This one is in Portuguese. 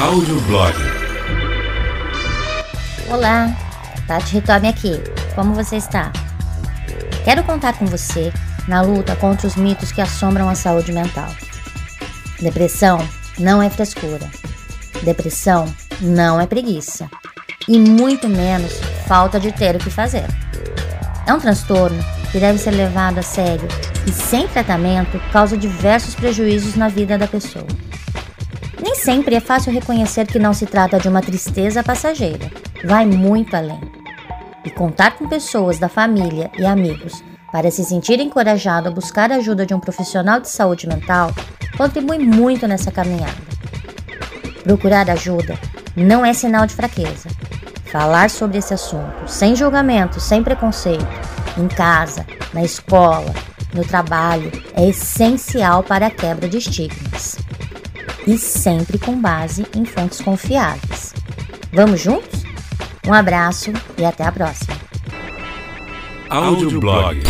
Audioblog. Olá, Tati Ritomi aqui. Como você está? Quero contar com você na luta contra os mitos que assombram a saúde mental. Depressão não é frescura. Depressão não é preguiça. E muito menos falta de ter o que fazer. É um transtorno que deve ser levado a sério e, sem tratamento, causa diversos prejuízos na vida da pessoa. Nem sempre é fácil reconhecer que não se trata de uma tristeza passageira, vai muito além. E contar com pessoas da família e amigos para se sentir encorajado a buscar a ajuda de um profissional de saúde mental contribui muito nessa caminhada. Procurar ajuda não é sinal de fraqueza. Falar sobre esse assunto sem julgamento, sem preconceito, em casa, na escola, no trabalho, é essencial para a quebra de estigmas. E sempre com base em fontes confiáveis. Vamos juntos? Um abraço e até a próxima. Audioblog.